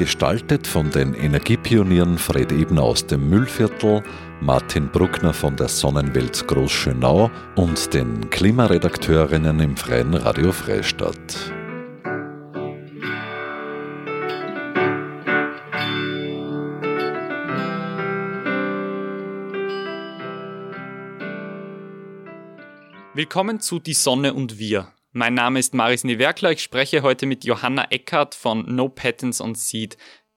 Gestaltet von den Energiepionieren Fred Ebner aus dem Müllviertel, Martin Bruckner von der Sonnenwelt Großschönau und den Klimaredakteurinnen im Freien Radio Freistadt. Willkommen zu Die Sonne und wir. Mein Name ist Maris Niewerkler. Ich spreche heute mit Johanna Eckert von No Patents on Seed.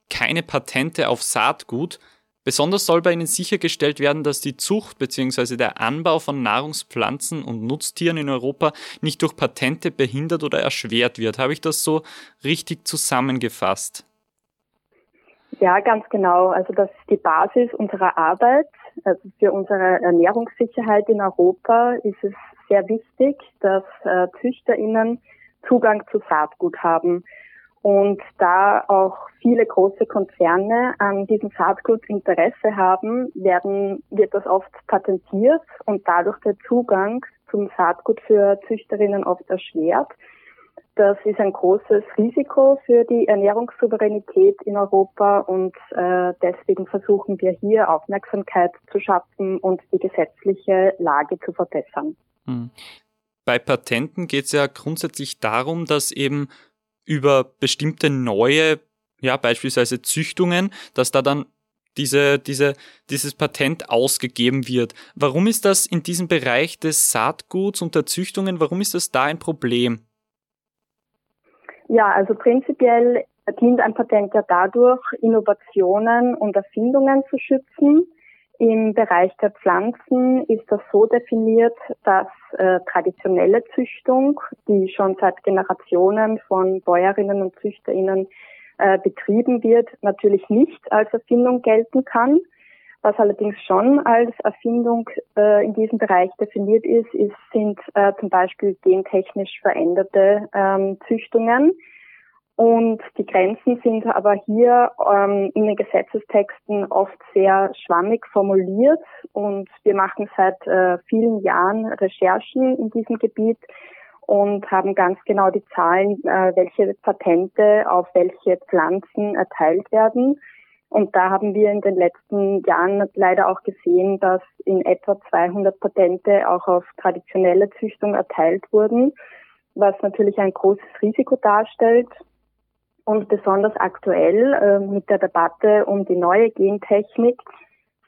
Keine Patente auf Saatgut, Besonders soll bei ihnen sichergestellt werden, dass die Zucht bzw. der Anbau von Nahrungspflanzen und Nutztieren in Europa nicht durch Patente behindert oder erschwert wird. Habe ich das so richtig zusammengefasst? Ja, ganz genau. Also das ist die Basis unserer Arbeit. Also für unsere Ernährungssicherheit in Europa ist es sehr wichtig, dass äh, ZüchterInnen Zugang zu Saatgut haben. Und da auch viele große Konzerne an diesem Saatgut Interesse haben, werden, wird das oft patentiert und dadurch der Zugang zum Saatgut für Züchterinnen oft erschwert. Das ist ein großes Risiko für die Ernährungssouveränität in Europa und äh, deswegen versuchen wir hier Aufmerksamkeit zu schaffen und die gesetzliche Lage zu verbessern. Hm. Bei Patenten geht es ja grundsätzlich darum, dass eben über bestimmte neue, ja, beispielsweise Züchtungen, dass da dann diese, diese, dieses Patent ausgegeben wird. Warum ist das in diesem Bereich des Saatguts und der Züchtungen, warum ist das da ein Problem? Ja, also prinzipiell dient ein Patent ja dadurch, Innovationen und Erfindungen zu schützen. Im Bereich der Pflanzen ist das so definiert, dass äh, traditionelle Züchtung, die schon seit Generationen von Bäuerinnen und Züchterinnen äh, betrieben wird, natürlich nicht als Erfindung gelten kann. Was allerdings schon als Erfindung äh, in diesem Bereich definiert ist, ist sind äh, zum Beispiel gentechnisch veränderte ähm, Züchtungen, und die Grenzen sind aber hier ähm, in den Gesetzestexten oft sehr schwammig formuliert. Und wir machen seit äh, vielen Jahren Recherchen in diesem Gebiet und haben ganz genau die Zahlen, äh, welche Patente auf welche Pflanzen erteilt werden. Und da haben wir in den letzten Jahren leider auch gesehen, dass in etwa 200 Patente auch auf traditionelle Züchtung erteilt wurden, was natürlich ein großes Risiko darstellt und besonders aktuell äh, mit der Debatte um die neue Gentechnik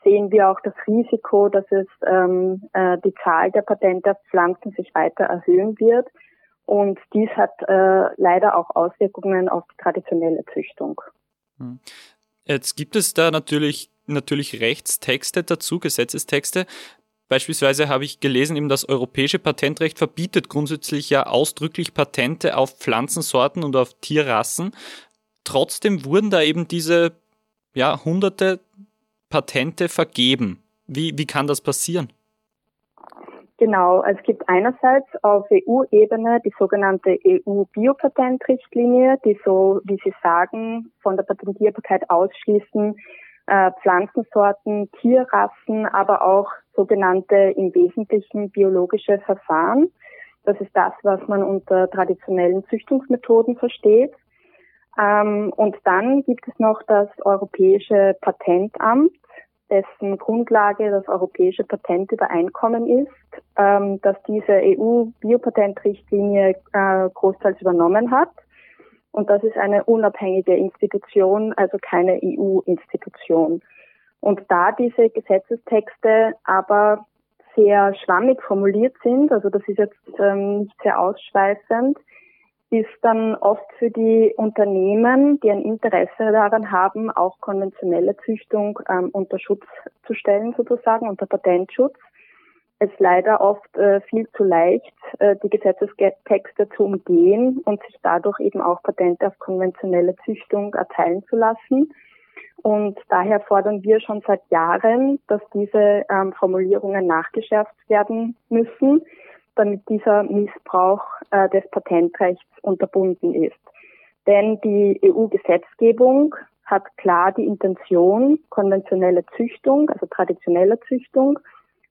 sehen wir auch das Risiko, dass es ähm, äh, die Zahl der Patente auf Pflanzen sich weiter erhöhen wird. Und dies hat äh, leider auch Auswirkungen auf die traditionelle Züchtung. Hm. Jetzt gibt es da natürlich, natürlich Rechtstexte dazu, Gesetzestexte. Beispielsweise habe ich gelesen, eben das europäische Patentrecht verbietet grundsätzlich ja ausdrücklich Patente auf Pflanzensorten und auf Tierrassen. Trotzdem wurden da eben diese ja, hunderte Patente vergeben. Wie, wie kann das passieren? Genau, es gibt einerseits auf EU-Ebene die sogenannte EU-Biopatentrichtlinie, die so, wie Sie sagen, von der Patentierbarkeit ausschließen, äh, Pflanzensorten, Tierrassen, aber auch sogenannte im Wesentlichen biologische Verfahren. Das ist das, was man unter traditionellen Züchtungsmethoden versteht. Ähm, und dann gibt es noch das Europäische Patentamt, dessen Grundlage das Europäische Patentübereinkommen ist, ähm, dass diese EU-Biopatentrichtlinie äh, großteils übernommen hat. Und das ist eine unabhängige Institution, also keine EU-Institution. Und da diese Gesetzestexte aber sehr schwammig formuliert sind, also das ist jetzt ähm, nicht sehr ausschweifend, ist dann oft für die Unternehmen, die ein Interesse daran haben, auch konventionelle Züchtung ähm, unter Schutz zu stellen, sozusagen, unter Patentschutz, es leider oft äh, viel zu leicht, äh, die Gesetzestexte zu umgehen und sich dadurch eben auch Patente auf konventionelle Züchtung erteilen zu lassen. Und daher fordern wir schon seit Jahren, dass diese ähm, Formulierungen nachgeschärft werden müssen, damit dieser Missbrauch äh, des Patentrechts unterbunden ist. Denn die EU-Gesetzgebung hat klar die Intention, konventionelle Züchtung, also traditionelle Züchtung,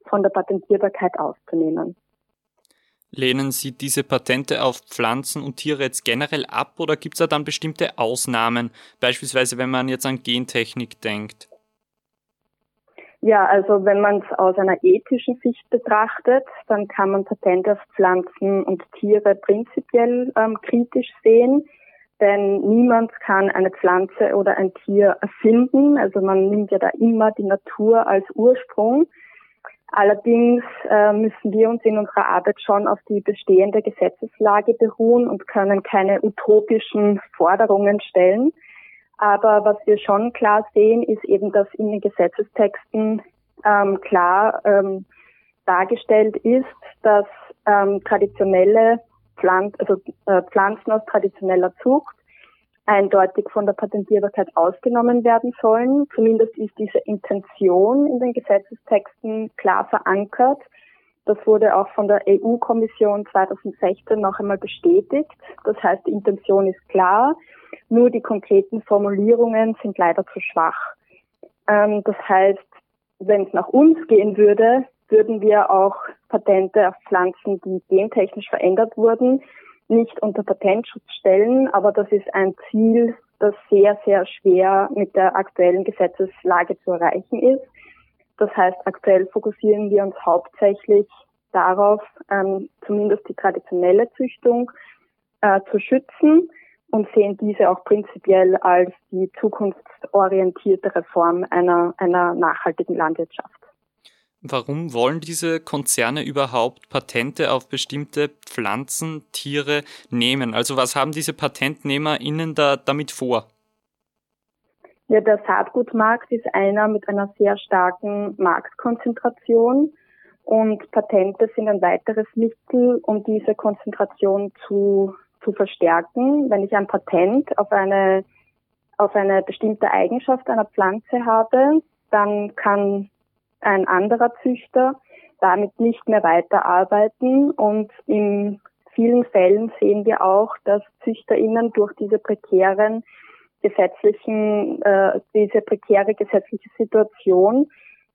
von der Patentierbarkeit auszunehmen. Lehnen Sie diese Patente auf Pflanzen und Tiere jetzt generell ab oder gibt es da dann bestimmte Ausnahmen, beispielsweise wenn man jetzt an Gentechnik denkt? Ja, also wenn man es aus einer ethischen Sicht betrachtet, dann kann man Patente auf Pflanzen und Tiere prinzipiell ähm, kritisch sehen, denn niemand kann eine Pflanze oder ein Tier erfinden. Also man nimmt ja da immer die Natur als Ursprung. Allerdings äh, müssen wir uns in unserer Arbeit schon auf die bestehende Gesetzeslage beruhen und können keine utopischen Forderungen stellen. Aber was wir schon klar sehen, ist eben, dass in den Gesetzestexten ähm, klar ähm, dargestellt ist, dass ähm, traditionelle Pflanzen, also äh, Pflanzen aus traditioneller Zucht eindeutig von der Patentierbarkeit ausgenommen werden sollen. Zumindest ist diese Intention in den Gesetzestexten klar verankert. Das wurde auch von der EU-Kommission 2016 noch einmal bestätigt. Das heißt, die Intention ist klar, nur die konkreten Formulierungen sind leider zu schwach. Ähm, das heißt, wenn es nach uns gehen würde, würden wir auch Patente auf Pflanzen, die gentechnisch verändert wurden, nicht unter Patentschutz stellen, aber das ist ein Ziel, das sehr, sehr schwer mit der aktuellen Gesetzeslage zu erreichen ist. Das heißt, aktuell fokussieren wir uns hauptsächlich darauf, ähm, zumindest die traditionelle Züchtung äh, zu schützen und sehen diese auch prinzipiell als die zukunftsorientierte Reform einer, einer nachhaltigen Landwirtschaft. Warum wollen diese Konzerne überhaupt Patente auf bestimmte Pflanzen, Tiere nehmen? Also was haben diese PatentnehmerInnen da damit vor? Ja, der Saatgutmarkt ist einer mit einer sehr starken Marktkonzentration und Patente sind ein weiteres Mittel, um diese Konzentration zu, zu verstärken. Wenn ich ein Patent auf eine, auf eine bestimmte Eigenschaft einer Pflanze habe, dann kann ein anderer Züchter damit nicht mehr weiterarbeiten und in vielen Fällen sehen wir auch, dass ZüchterInnen durch diese prekären gesetzlichen, äh, diese prekäre gesetzliche Situation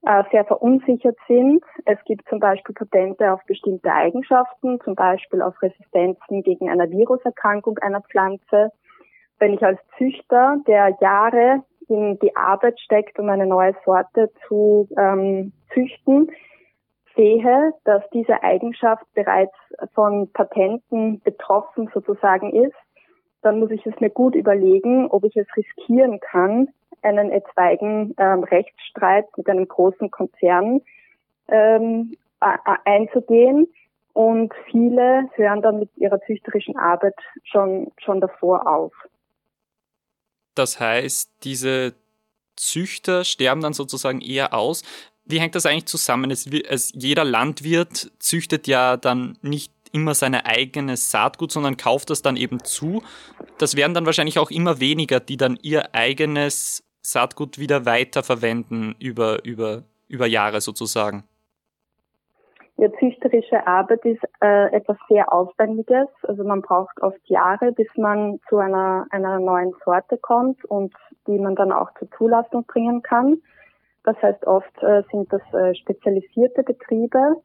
äh, sehr verunsichert sind. Es gibt zum Beispiel Patente auf bestimmte Eigenschaften, zum Beispiel auf Resistenzen gegen eine Viruserkrankung einer Pflanze. Wenn ich als Züchter, der Jahre in die Arbeit steckt, um eine neue Sorte zu ähm, züchten, sehe, dass diese Eigenschaft bereits von Patenten betroffen sozusagen ist, dann muss ich es mir gut überlegen, ob ich es riskieren kann, einen etwaigen ähm, Rechtsstreit mit einem großen Konzern ähm, einzugehen. Und viele hören dann mit ihrer züchterischen Arbeit schon, schon davor auf. Das heißt, diese Züchter sterben dann sozusagen eher aus. Wie hängt das eigentlich zusammen? Es, es, jeder Landwirt züchtet ja dann nicht immer seine eigene Saatgut, sondern kauft das dann eben zu. Das werden dann wahrscheinlich auch immer weniger, die dann ihr eigenes Saatgut wieder weiterverwenden über, über, über Jahre sozusagen. Ja, züchterische Arbeit ist äh, etwas sehr Aufwendiges. Also man braucht oft Jahre, bis man zu einer, einer neuen Sorte kommt und die man dann auch zur Zulassung bringen kann. Das heißt, oft äh, sind das äh, spezialisierte Betriebe.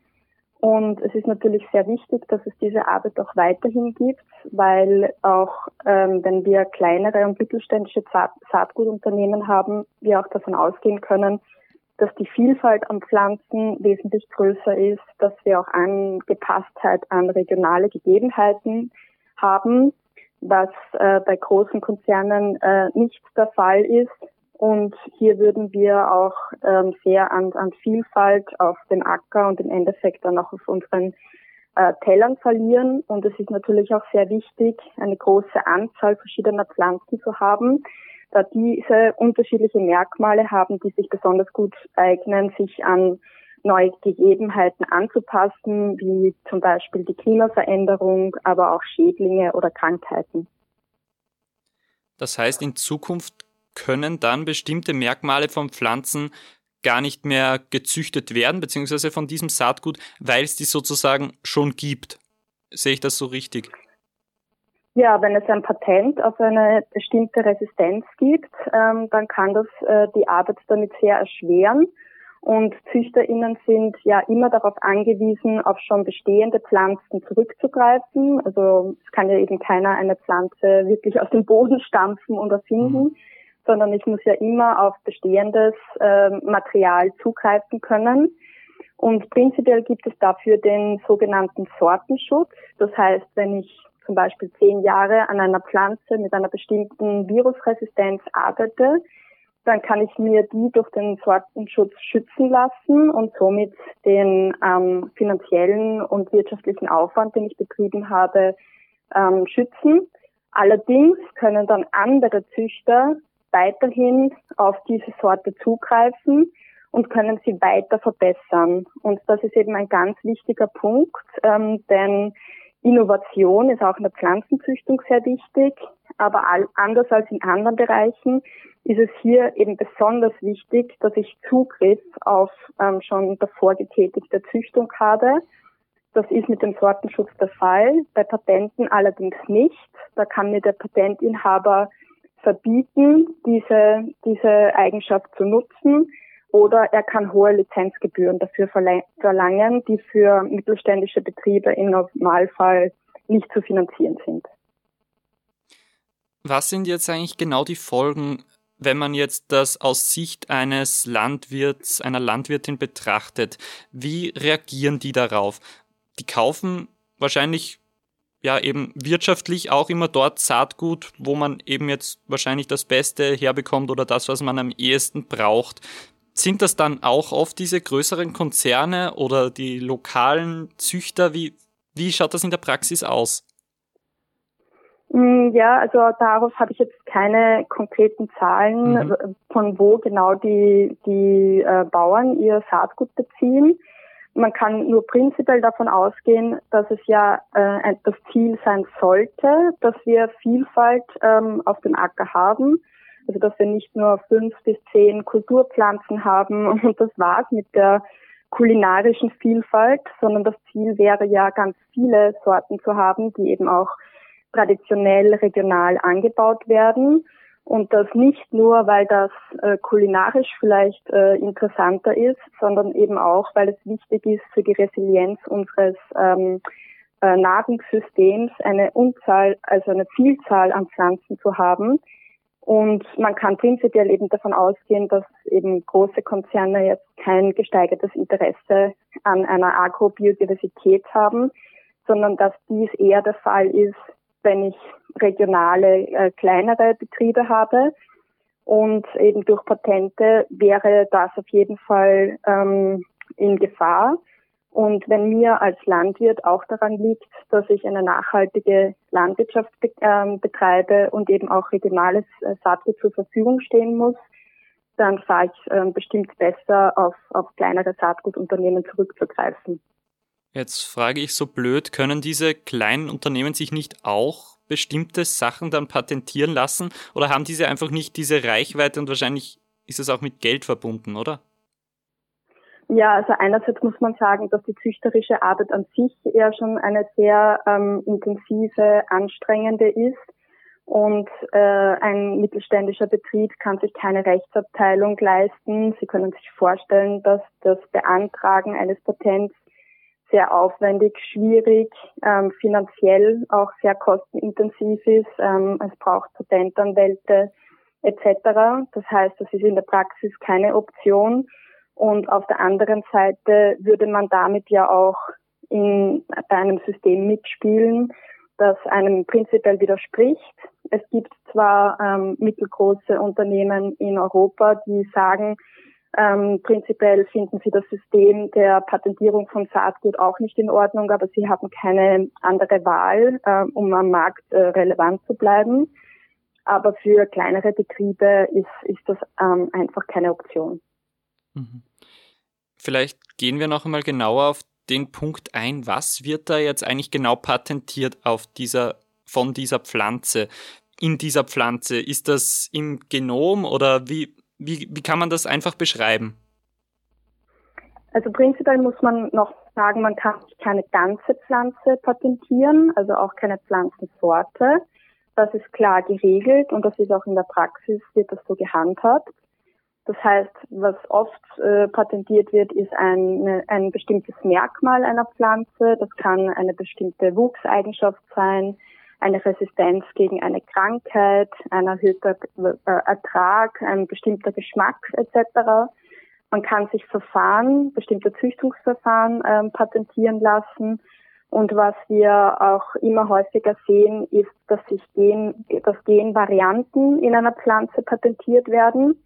Und es ist natürlich sehr wichtig, dass es diese Arbeit auch weiterhin gibt, weil auch ähm, wenn wir kleinere und mittelständische Saatgutunternehmen haben, wir auch davon ausgehen können, dass die Vielfalt an Pflanzen wesentlich größer ist, dass wir auch Angepasstheit an regionale Gegebenheiten haben, was äh, bei großen Konzernen äh, nicht der Fall ist. Und hier würden wir auch ähm, sehr an, an Vielfalt auf dem Acker und im Endeffekt dann auch auf unseren äh, Tellern verlieren. Und es ist natürlich auch sehr wichtig, eine große Anzahl verschiedener Pflanzen zu haben, da diese unterschiedliche Merkmale haben, die sich besonders gut eignen, sich an neue Gegebenheiten anzupassen, wie zum Beispiel die Klimaveränderung, aber auch Schädlinge oder Krankheiten. Das heißt, in Zukunft können dann bestimmte Merkmale von Pflanzen gar nicht mehr gezüchtet werden, beziehungsweise von diesem Saatgut, weil es die sozusagen schon gibt. Sehe ich das so richtig? Ja, wenn es ein Patent auf eine bestimmte Resistenz gibt, ähm, dann kann das äh, die Arbeit damit sehr erschweren. Und ZüchterInnen sind ja immer darauf angewiesen, auf schon bestehende Pflanzen zurückzugreifen. Also es kann ja eben keiner eine Pflanze wirklich aus dem Boden stampfen und erfinden, mhm. sondern ich muss ja immer auf bestehendes äh, Material zugreifen können. Und prinzipiell gibt es dafür den sogenannten Sortenschutz. Das heißt, wenn ich zum Beispiel zehn Jahre an einer Pflanze mit einer bestimmten Virusresistenz arbeite, dann kann ich mir die durch den Sortenschutz schützen lassen und somit den ähm, finanziellen und wirtschaftlichen Aufwand, den ich betrieben habe, ähm, schützen. Allerdings können dann andere Züchter weiterhin auf diese Sorte zugreifen und können sie weiter verbessern. Und das ist eben ein ganz wichtiger Punkt, ähm, denn Innovation ist auch in der Pflanzenzüchtung sehr wichtig, aber anders als in anderen Bereichen ist es hier eben besonders wichtig, dass ich Zugriff auf ähm, schon davor getätigte Züchtung habe. Das ist mit dem Sortenschutz der Fall, bei Patenten allerdings nicht. Da kann mir der Patentinhaber verbieten, diese, diese Eigenschaft zu nutzen oder er kann hohe Lizenzgebühren dafür verlangen, die für mittelständische Betriebe im Normalfall nicht zu finanzieren sind. Was sind jetzt eigentlich genau die Folgen, wenn man jetzt das aus Sicht eines Landwirts, einer Landwirtin betrachtet? Wie reagieren die darauf? Die kaufen wahrscheinlich ja eben wirtschaftlich auch immer dort Saatgut, wo man eben jetzt wahrscheinlich das Beste herbekommt oder das, was man am ehesten braucht. Sind das dann auch oft diese größeren Konzerne oder die lokalen Züchter? Wie, wie schaut das in der Praxis aus? Mm, ja, also darauf habe ich jetzt keine konkreten Zahlen, mhm. von wo genau die, die äh, Bauern ihr Saatgut beziehen. Man kann nur prinzipiell davon ausgehen, dass es ja äh, das Ziel sein sollte, dass wir Vielfalt ähm, auf dem Acker haben also dass wir nicht nur fünf bis zehn Kulturpflanzen haben und das war's mit der kulinarischen Vielfalt, sondern das Ziel wäre ja ganz viele Sorten zu haben, die eben auch traditionell regional angebaut werden. Und das nicht nur, weil das äh, kulinarisch vielleicht äh, interessanter ist, sondern eben auch, weil es wichtig ist für die Resilienz unseres ähm, äh, Nahrungssystems, eine Unzahl, also eine Vielzahl an Pflanzen zu haben, und man kann prinzipiell eben davon ausgehen, dass eben große Konzerne jetzt kein gesteigertes Interesse an einer Agrobiodiversität haben, sondern dass dies eher der Fall ist, wenn ich regionale, äh, kleinere Betriebe habe. Und eben durch Patente wäre das auf jeden Fall ähm, in Gefahr. Und wenn mir als Landwirt auch daran liegt, dass ich eine nachhaltige Landwirtschaft be äh, betreibe und eben auch regionales äh, Saatgut zur Verfügung stehen muss, dann fahre ich äh, bestimmt besser auf, auf kleinere Saatgutunternehmen zurückzugreifen. Jetzt frage ich so blöd, können diese kleinen Unternehmen sich nicht auch bestimmte Sachen dann patentieren lassen oder haben diese einfach nicht diese Reichweite und wahrscheinlich ist es auch mit Geld verbunden, oder? Ja, also einerseits muss man sagen, dass die züchterische Arbeit an sich eher schon eine sehr ähm, intensive, anstrengende ist. Und äh, ein mittelständischer Betrieb kann sich keine Rechtsabteilung leisten. Sie können sich vorstellen, dass das Beantragen eines Patents sehr aufwendig, schwierig, ähm, finanziell auch sehr kostenintensiv ist. Ähm, es braucht Patentanwälte etc. Das heißt, das ist in der Praxis keine Option. Und auf der anderen Seite würde man damit ja auch in, bei einem System mitspielen, das einem prinzipiell widerspricht. Es gibt zwar ähm, mittelgroße Unternehmen in Europa, die sagen, ähm, prinzipiell finden sie das System der Patentierung von Saatgut auch nicht in Ordnung, aber sie haben keine andere Wahl, äh, um am Markt äh, relevant zu bleiben. Aber für kleinere Betriebe ist, ist das ähm, einfach keine Option. Mhm. Vielleicht gehen wir noch einmal genauer auf den Punkt ein, was wird da jetzt eigentlich genau patentiert auf dieser, von dieser Pflanze, in dieser Pflanze? Ist das im Genom oder wie, wie, wie kann man das einfach beschreiben? Also prinzipiell muss man noch sagen, man kann keine ganze Pflanze patentieren, also auch keine Pflanzensorte. Das ist klar geregelt und das ist auch in der Praxis, wird das so gehandhabt. Das heißt, was oft äh, patentiert wird, ist ein, ein bestimmtes Merkmal einer Pflanze. Das kann eine bestimmte Wuchseigenschaft sein, eine Resistenz gegen eine Krankheit, ein erhöhter äh, Ertrag, ein bestimmter Geschmack etc. Man kann sich Verfahren, bestimmte Züchtungsverfahren ähm, patentieren lassen. Und was wir auch immer häufiger sehen, ist, dass sich Gen, dass Genvarianten in einer Pflanze patentiert werden.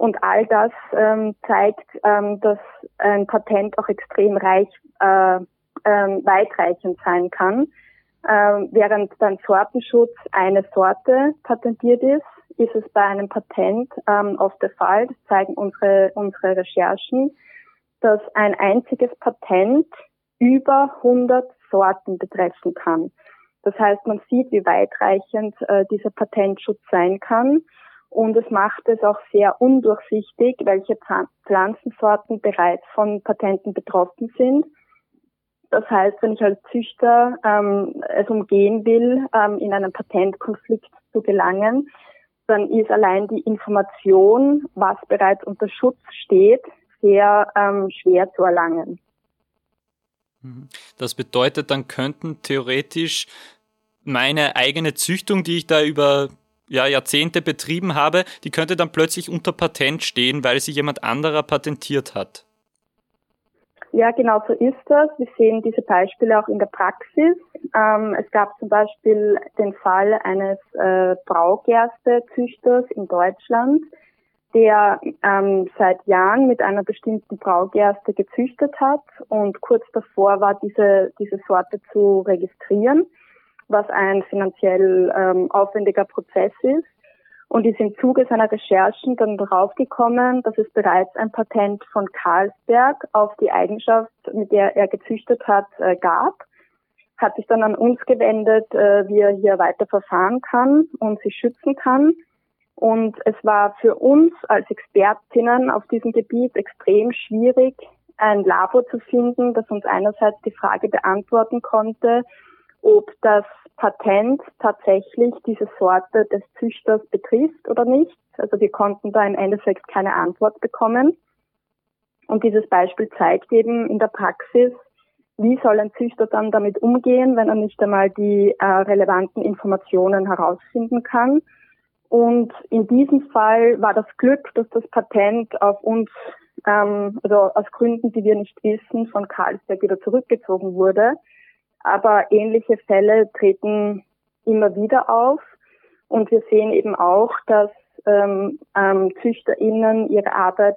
Und all das ähm, zeigt, ähm, dass ein Patent auch extrem reich, äh, äh, weitreichend sein kann. Äh, während beim Sortenschutz eine Sorte patentiert ist, ist es bei einem Patent ähm, oft der Fall, das zeigen unsere, unsere Recherchen, dass ein einziges Patent über 100 Sorten betreffen kann. Das heißt, man sieht, wie weitreichend äh, dieser Patentschutz sein kann. Und es macht es auch sehr undurchsichtig, welche Pflanzensorten bereits von Patenten betroffen sind. Das heißt, wenn ich als Züchter ähm, es umgehen will, ähm, in einen Patentkonflikt zu gelangen, dann ist allein die Information, was bereits unter Schutz steht, sehr ähm, schwer zu erlangen. Mhm. Das bedeutet, dann könnten theoretisch meine eigene Züchtung, die ich da über ja, Jahrzehnte betrieben habe, die könnte dann plötzlich unter Patent stehen, weil sie jemand anderer patentiert hat. Ja, genau so ist das. Wir sehen diese Beispiele auch in der Praxis. Ähm, es gab zum Beispiel den Fall eines äh, Braugerstezüchters in Deutschland, der ähm, seit Jahren mit einer bestimmten Braugerste gezüchtet hat und kurz davor war, diese, diese Sorte zu registrieren, was ein finanziell ähm, aufwendiger Prozess ist und ist im Zuge seiner Recherchen dann darauf gekommen, dass es bereits ein Patent von Carlsberg auf die Eigenschaft, mit der er gezüchtet hat, äh, gab. Hat sich dann an uns gewendet, äh, wie er hier weiter verfahren kann und sich schützen kann. Und es war für uns als Expertinnen auf diesem Gebiet extrem schwierig, ein Labor zu finden, das uns einerseits die Frage beantworten konnte, ob das Patent tatsächlich diese Sorte des Züchters betrifft oder nicht. Also wir konnten da im Endeffekt keine Antwort bekommen. Und dieses Beispiel zeigt eben in der Praxis, wie soll ein Züchter dann damit umgehen, wenn er nicht einmal die äh, relevanten Informationen herausfinden kann. Und in diesem Fall war das Glück, dass das Patent auf uns, ähm, also aus Gründen, die wir nicht wissen, von Karlsberg wieder zurückgezogen wurde. Aber ähnliche Fälle treten immer wieder auf. Und wir sehen eben auch, dass ähm, ähm, ZüchterInnen ihre Arbeit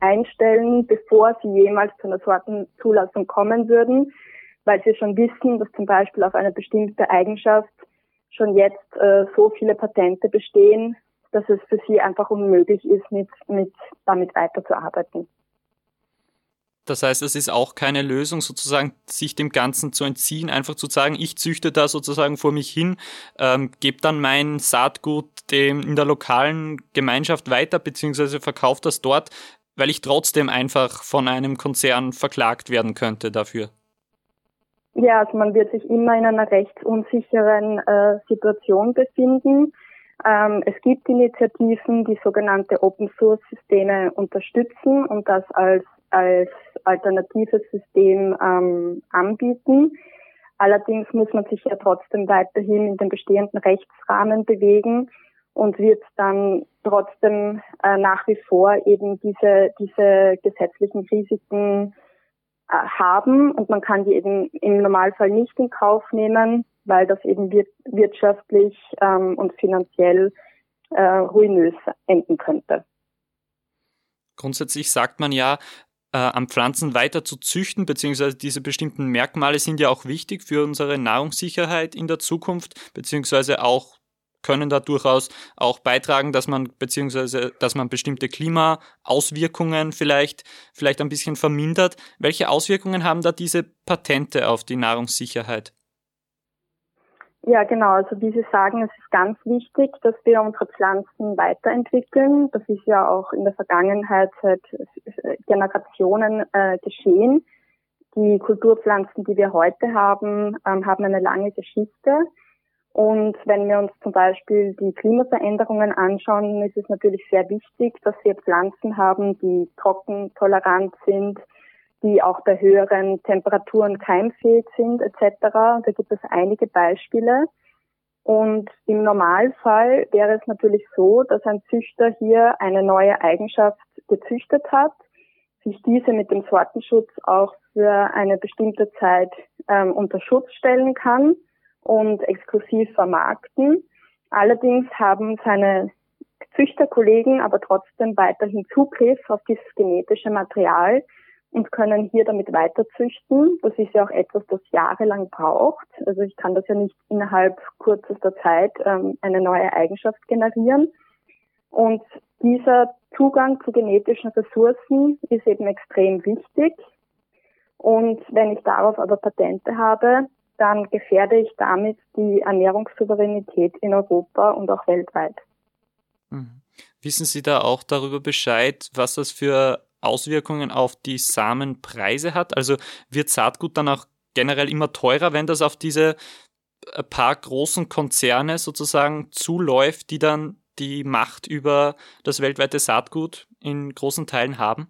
einstellen, bevor sie jemals zu einer Sortenzulassung kommen würden, weil sie schon wissen, dass zum Beispiel auf eine bestimmte Eigenschaft schon jetzt äh, so viele Patente bestehen, dass es für sie einfach unmöglich ist, mit, mit damit weiterzuarbeiten. Das heißt, es ist auch keine Lösung, sozusagen sich dem Ganzen zu entziehen, einfach zu sagen, ich züchte da sozusagen vor mich hin, ähm, gebe dann mein Saatgut dem in der lokalen Gemeinschaft weiter, beziehungsweise verkaufe das dort, weil ich trotzdem einfach von einem Konzern verklagt werden könnte dafür. Ja, also man wird sich immer in einer rechtsunsicheren äh, Situation befinden. Ähm, es gibt Initiativen, die sogenannte Open Source Systeme unterstützen und das als als alternatives System ähm, anbieten. Allerdings muss man sich ja trotzdem weiterhin in den bestehenden Rechtsrahmen bewegen und wird dann trotzdem äh, nach wie vor eben diese, diese gesetzlichen Risiken äh, haben und man kann die eben im Normalfall nicht in Kauf nehmen, weil das eben wir wirtschaftlich ähm, und finanziell äh, ruinös enden könnte. Grundsätzlich sagt man ja, äh, an Pflanzen weiter zu züchten, beziehungsweise diese bestimmten Merkmale sind ja auch wichtig für unsere Nahrungssicherheit in der Zukunft, beziehungsweise auch können da durchaus auch beitragen, dass man beziehungsweise dass man bestimmte Klimaauswirkungen vielleicht vielleicht ein bisschen vermindert. Welche Auswirkungen haben da diese Patente auf die Nahrungssicherheit? Ja, genau. Also wie Sie sagen, es ist ganz wichtig, dass wir unsere Pflanzen weiterentwickeln. Das ist ja auch in der Vergangenheit seit Generationen äh, geschehen. Die Kulturpflanzen, die wir heute haben, ähm, haben eine lange Geschichte. Und wenn wir uns zum Beispiel die Klimaveränderungen anschauen, ist es natürlich sehr wichtig, dass wir Pflanzen haben, die trockentolerant sind, die auch bei höheren Temperaturen keimfähig sind etc. Da gibt es einige Beispiele. Und im Normalfall wäre es natürlich so, dass ein Züchter hier eine neue Eigenschaft gezüchtet hat, sich diese mit dem Sortenschutz auch für eine bestimmte Zeit ähm, unter Schutz stellen kann und exklusiv vermarkten. Allerdings haben seine Züchterkollegen aber trotzdem weiterhin Zugriff auf dieses genetische Material und können hier damit weiter züchten. Das ist ja auch etwas, das jahrelang braucht. Also ich kann das ja nicht innerhalb kürzester Zeit ähm, eine neue Eigenschaft generieren. Und dieser Zugang zu genetischen Ressourcen ist eben extrem wichtig. Und wenn ich darauf aber Patente habe, dann gefährde ich damit die Ernährungssouveränität in Europa und auch weltweit. Mhm. Wissen Sie da auch darüber Bescheid, was das für Auswirkungen auf die Samenpreise hat? Also wird Saatgut dann auch generell immer teurer, wenn das auf diese äh, paar großen Konzerne sozusagen zuläuft, die dann die Macht über das weltweite Saatgut in großen Teilen haben?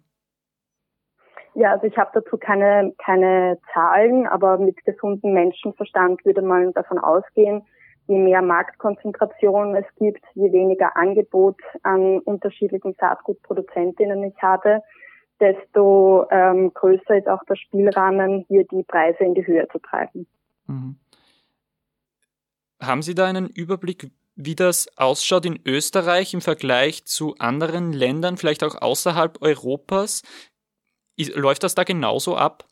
Ja, also ich habe dazu keine, keine Zahlen, aber mit gesundem Menschenverstand würde man davon ausgehen, je mehr Marktkonzentration es gibt, je weniger Angebot an unterschiedlichen Saatgutproduzentinnen ich habe, desto ähm, größer ist auch der Spielrahmen, hier die Preise in die Höhe zu treiben. Mhm. Haben Sie da einen Überblick, wie das ausschaut in Österreich im Vergleich zu anderen Ländern, vielleicht auch außerhalb Europas? Läuft das da genauso ab?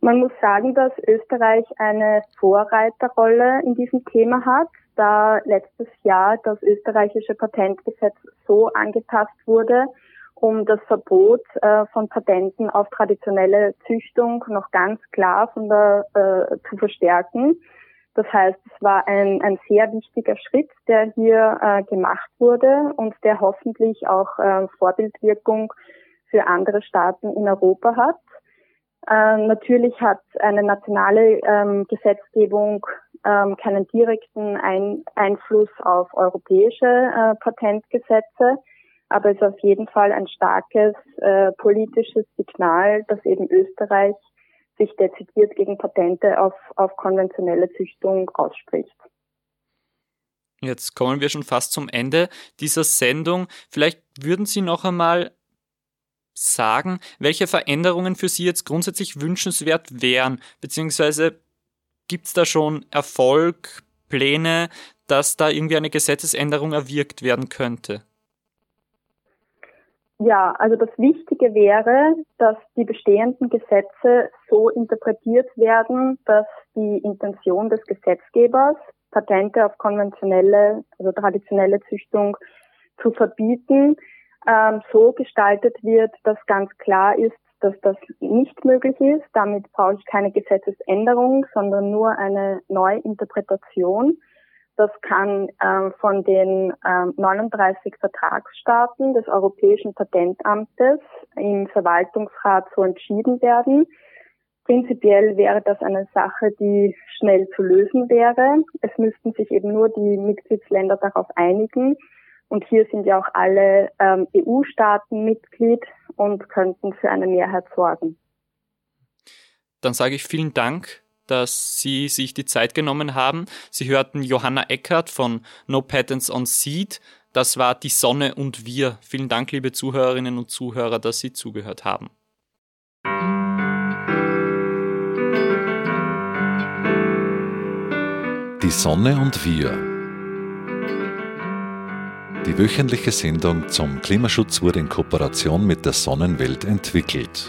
Man muss sagen, dass Österreich eine Vorreiterrolle in diesem Thema hat, da letztes Jahr das österreichische Patentgesetz so angepasst wurde, um das Verbot äh, von Patenten auf traditionelle Züchtung noch ganz klar von der, äh, zu verstärken. Das heißt, es war ein, ein sehr wichtiger Schritt, der hier äh, gemacht wurde und der hoffentlich auch äh, Vorbildwirkung für andere Staaten in Europa hat. Äh, natürlich hat eine nationale ähm, Gesetzgebung ähm, keinen direkten Ein Einfluss auf europäische äh, Patentgesetze, aber es ist auf jeden Fall ein starkes äh, politisches Signal, dass eben Österreich sich dezidiert gegen Patente auf, auf konventionelle Züchtung ausspricht. Jetzt kommen wir schon fast zum Ende dieser Sendung. Vielleicht würden Sie noch einmal sagen, welche Veränderungen für Sie jetzt grundsätzlich wünschenswert wären, beziehungsweise gibt es da schon Erfolg, Pläne, dass da irgendwie eine Gesetzesänderung erwirkt werden könnte? Ja, also das Wichtige wäre, dass die bestehenden Gesetze so interpretiert werden, dass die Intention des Gesetzgebers, Patente auf konventionelle, also traditionelle Züchtung zu verbieten, ähm, so gestaltet wird, dass ganz klar ist, dass das nicht möglich ist. Damit brauche ich keine Gesetzesänderung, sondern nur eine Neuinterpretation. Das kann ähm, von den ähm, 39 Vertragsstaaten des Europäischen Patentamtes im Verwaltungsrat so entschieden werden. Prinzipiell wäre das eine Sache, die schnell zu lösen wäre. Es müssten sich eben nur die Mitgliedsländer darauf einigen. Und hier sind ja auch alle ähm, EU-Staaten Mitglied und könnten für eine Mehrheit sorgen. Dann sage ich vielen Dank, dass Sie sich die Zeit genommen haben. Sie hörten Johanna Eckert von No Patents on Seed. Das war Die Sonne und wir. Vielen Dank, liebe Zuhörerinnen und Zuhörer, dass Sie zugehört haben. Die Sonne und wir die wöchentliche Sendung zum Klimaschutz wurde in Kooperation mit der Sonnenwelt entwickelt.